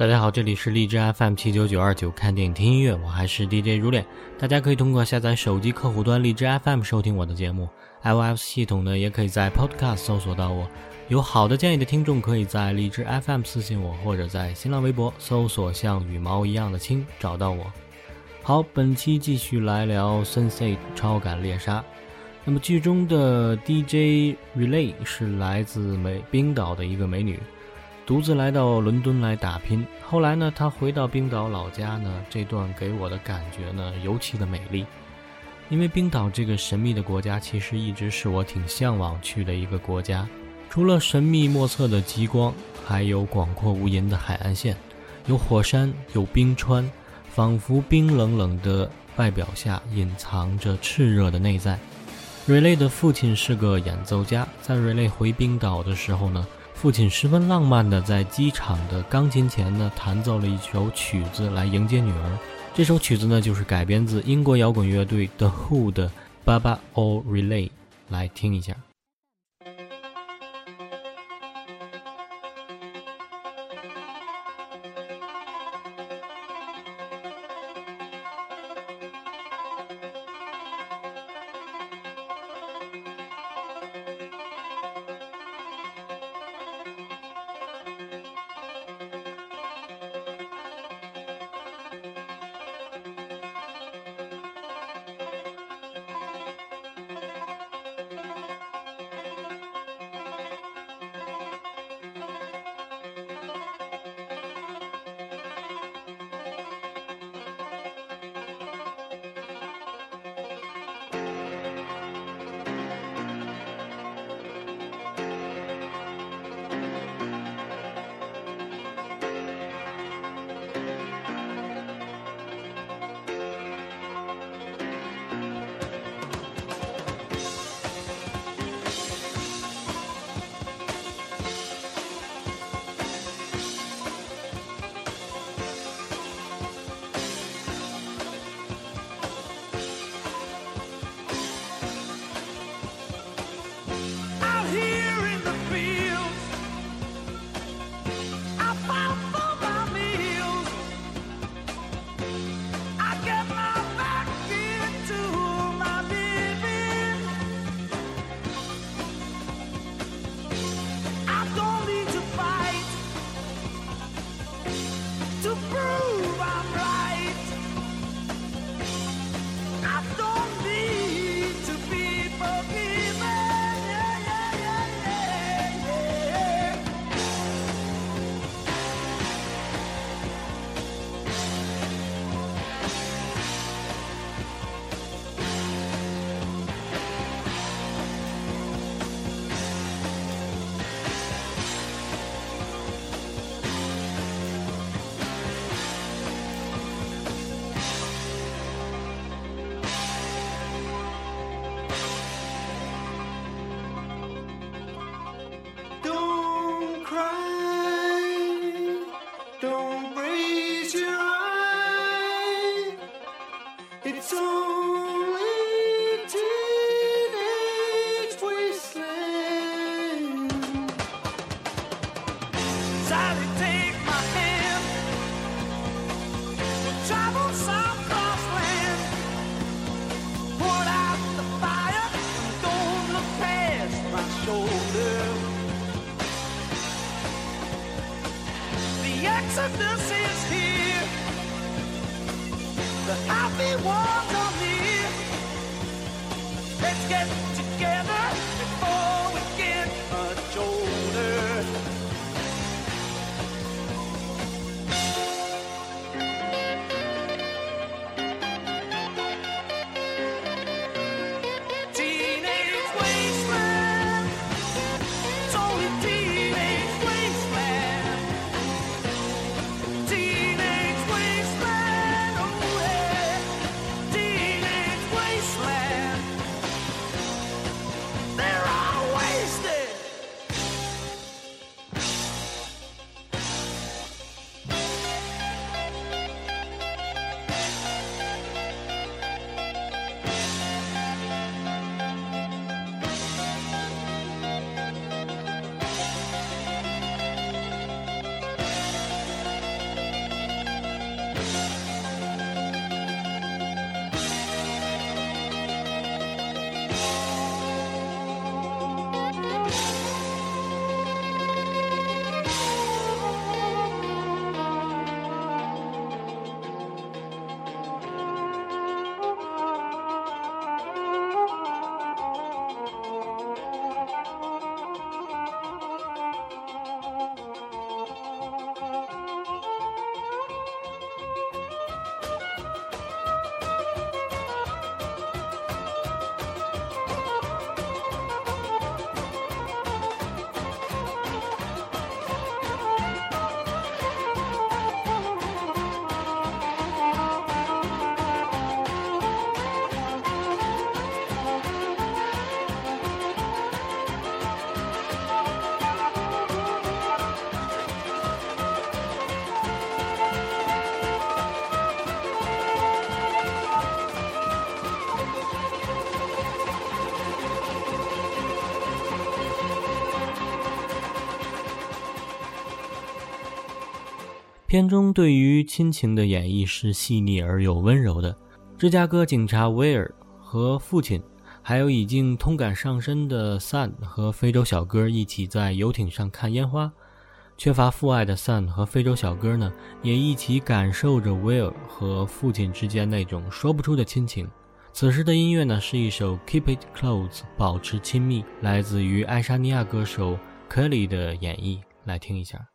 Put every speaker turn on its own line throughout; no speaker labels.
大家好，这里是荔枝 FM 七九九二九，看电影听音乐，我还是 DJ 如恋。大家可以通过下载手机客户端荔枝 FM 收听我的节目，iOS 系统呢也可以在 Podcast 搜索到我。有好的建议的听众，可以在荔枝 FM 私信我，或者在新浪微博搜索“像羽毛一样的轻”找到我。好，本期继续来聊《Sunset 超感猎杀》。那么剧中的 DJ Relay 是来自美冰岛的一个美女。独自来到伦敦来打拼，后来呢，他回到冰岛老家呢，这段给我的感觉呢，尤其的美丽。因为冰岛这个神秘的国家，其实一直是我挺向往去的一个国家。除了神秘莫测的极光，还有广阔无垠的海岸线，有火山，有冰川，仿佛冰冷冷的外表下隐藏着炽热的内在。瑞雷的父亲是个演奏家，在瑞雷回冰岛的时候呢。父亲十分浪漫的在机场的钢琴前呢弹奏了一首曲子来迎接女儿。这首曲子呢就是改编自英国摇滚乐队 The Who 的《Baba O Relay》，来听一下。片中对于亲情的演绎是细腻而又温柔的。芝加哥警察威尔和父亲，还有已经通感上身的 Sun 和非洲小哥一起在游艇上看烟花。缺乏父爱的 Sun 和非洲小哥呢，也一起感受着威尔和父亲之间那种说不出的亲情。此时的音乐呢，是一首《Keep It Close》，保持亲密，来自于爱沙尼亚歌手 Kelly 的演绎，来听一下。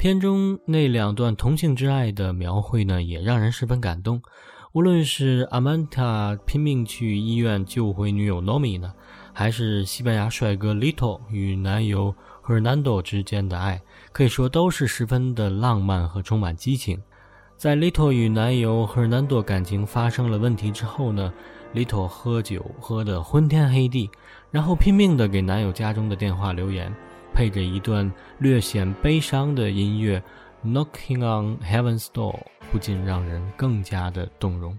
片中那两段同性之爱的描绘呢，也让人十分感动。无论是阿曼达拼命去医院救回女友 Nomi 呢，还是西班牙帅哥 Little 与男友 Hernando 之间的爱，可以说都是十分的浪漫和充满激情。在 Little 与男友 Hernando 感情发生了问题之后呢，Little 喝酒喝得昏天黑地，然后拼命的给男友家中的电话留言，配着一段略显悲伤的音乐。Knocking on Heaven's Door 不禁让人更加的动容。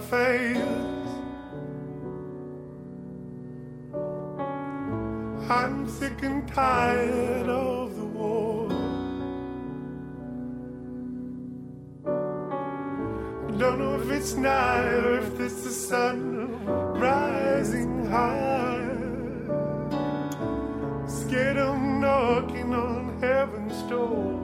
Face. I'm sick and tired of the war. Don't know if it's night or if it's the sun rising high. Scared of knocking on heaven's door.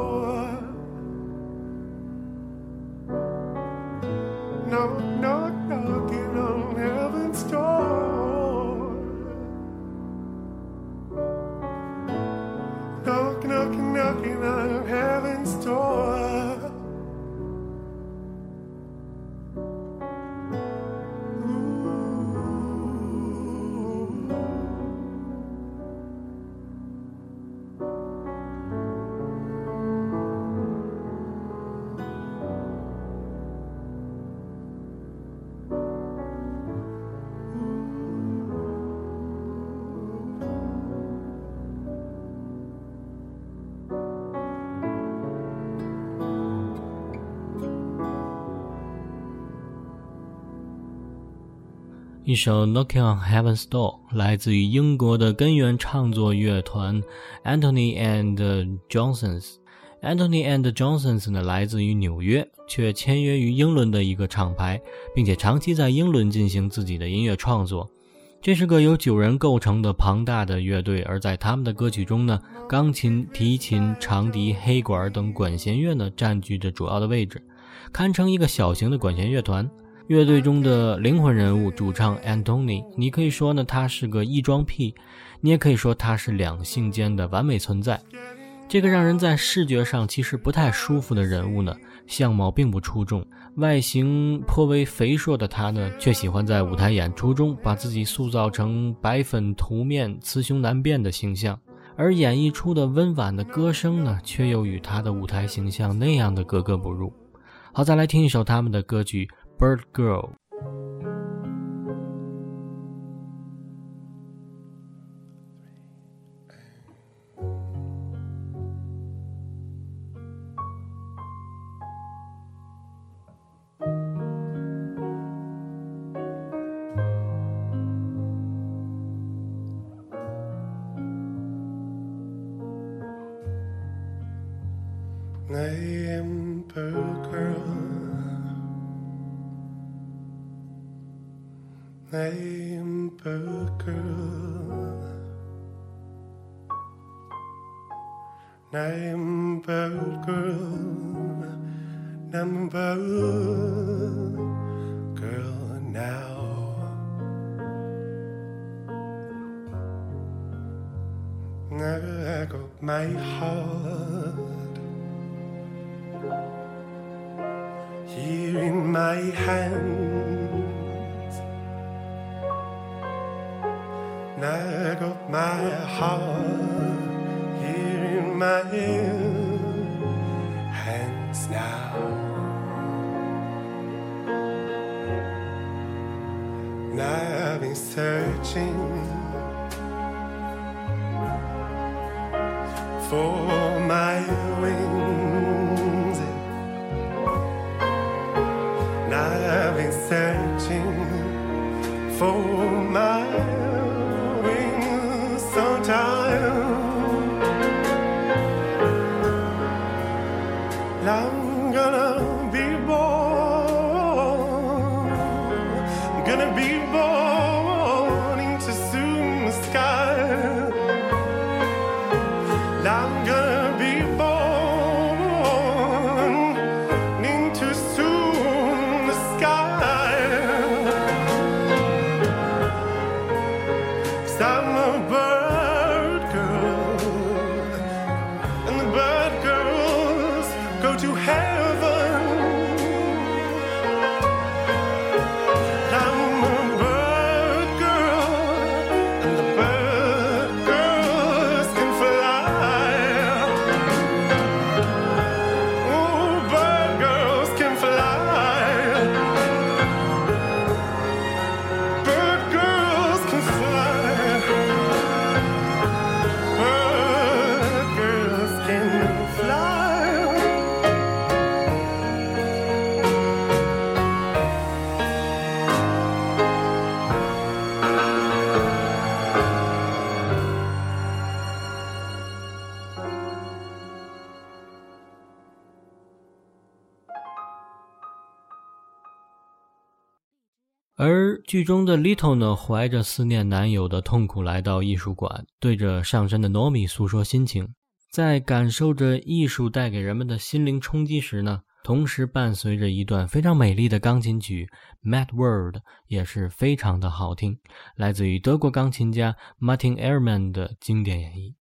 一首 Knocking on Heaven's Door》来自于英国的根源创作乐团 Anthony and Johnsons。Anthony and Johnsons 呢，来自于纽约，却签约于英伦的一个厂牌，并且长期在英伦进行自己的音乐创作。这是个由九人构成的庞大的乐队，而在他们的歌曲中呢，钢琴、提琴、长笛、黑管等管弦乐呢，占据着主要的位置，堪称一个小型的管弦乐团。乐队中的灵魂人物，主唱 Antony。你可以说呢，他是个异装癖，你也可以说他是两性间的完美存在。这个让人在视觉上其实不太舒服的人物呢，相貌并不出众，外形颇为肥硕的他呢，却喜欢在舞台演出中把自己塑造成白粉涂面、雌雄难辨的形象。而演绎出的温婉的歌声呢，却又与他的舞台形象那样的格格不入。好，再来听一首他们的歌曲《Bird Girl》。
My heart here in my hands. Now I got my heart here in my hands now. Now I've been searching for my wings. Now I've been searching for my
而剧中的 Little 呢，怀着思念男友的痛苦来到艺术馆，对着上身的 Nomi 诉说心情。在感受着艺术带给人们的心灵冲击时呢，同时伴随着一段非常美丽的钢琴曲《Mad World》，也是非常的好听，来自于德国钢琴家 Martin Ehrman 的经典演绎。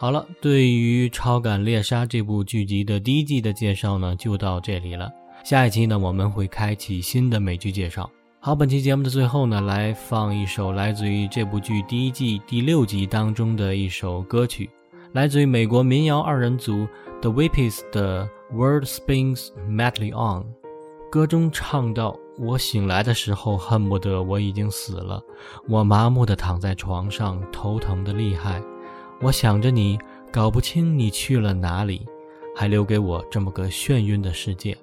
好了，对于《超感猎杀》这部剧集的第一季的介绍呢，就到这里了。下一期呢，我们会开启新的美剧介绍。好，本期节目的最后呢，来放一首来自于这部剧第一季第六集当中的一首歌曲，来自于美国民谣二人组 The Whippies 的《World Spins Madly On》。歌中唱到：“我醒来的时候，恨不得我已经死了，我麻木地躺在床上，头疼的厉害。我想着你，搞不清你去了哪里，还留给我这么个眩晕的世界。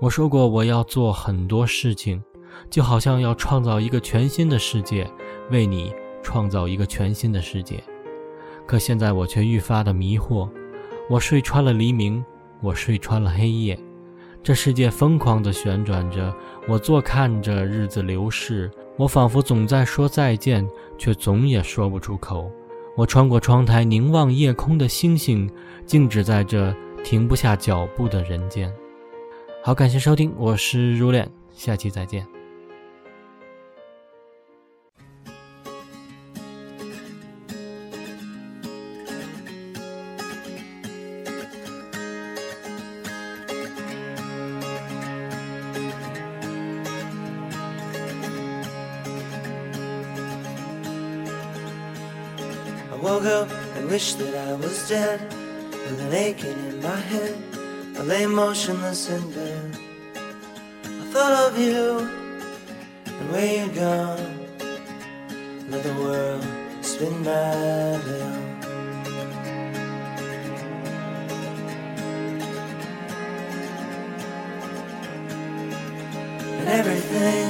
我说过我要做很多事情。”就好像要创造一个全新的世界，为你创造一个全新的世界。可现在我却愈发的迷惑。我睡穿了黎明，我睡穿了黑夜。这世界疯狂地旋转着，我坐看着日子流逝。我仿佛总在说再见，却总也说不出口。我穿过窗台，凝望夜空的星星，静止在这停不下脚步的人间。好，感谢收听，我是如恋，下期再见。
Woke up and wished that I was dead. With an aching in my head I lay motionless in bed. I thought of you and where you'd gone? Let the world spin madly on And everything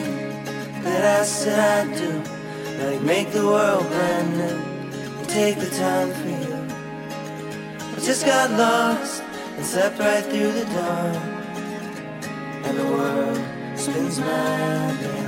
that I said I'd do Like make the world brand new take the time for you. I just got lost and slept right through the dawn. And the world spins madly on.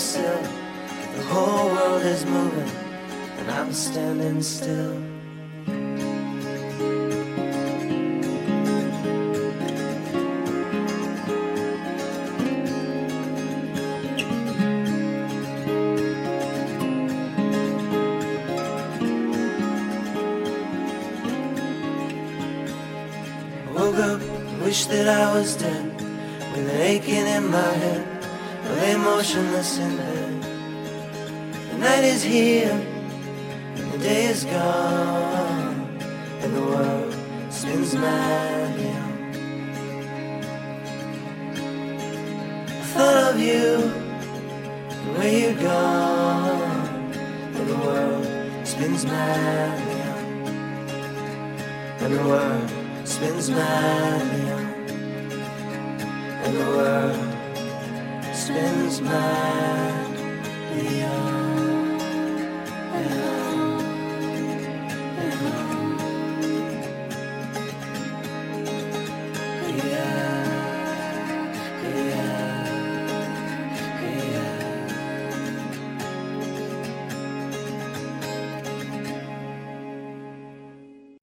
Windowsill. The whole world is moving, and I'm standing still. Lay motionless in bed. The night is here, and the day is gone, and the world spins madly on. I thought of you, and where you're gone, and the world spins madly on, and the world spins madly on, and the world spins mine beyond.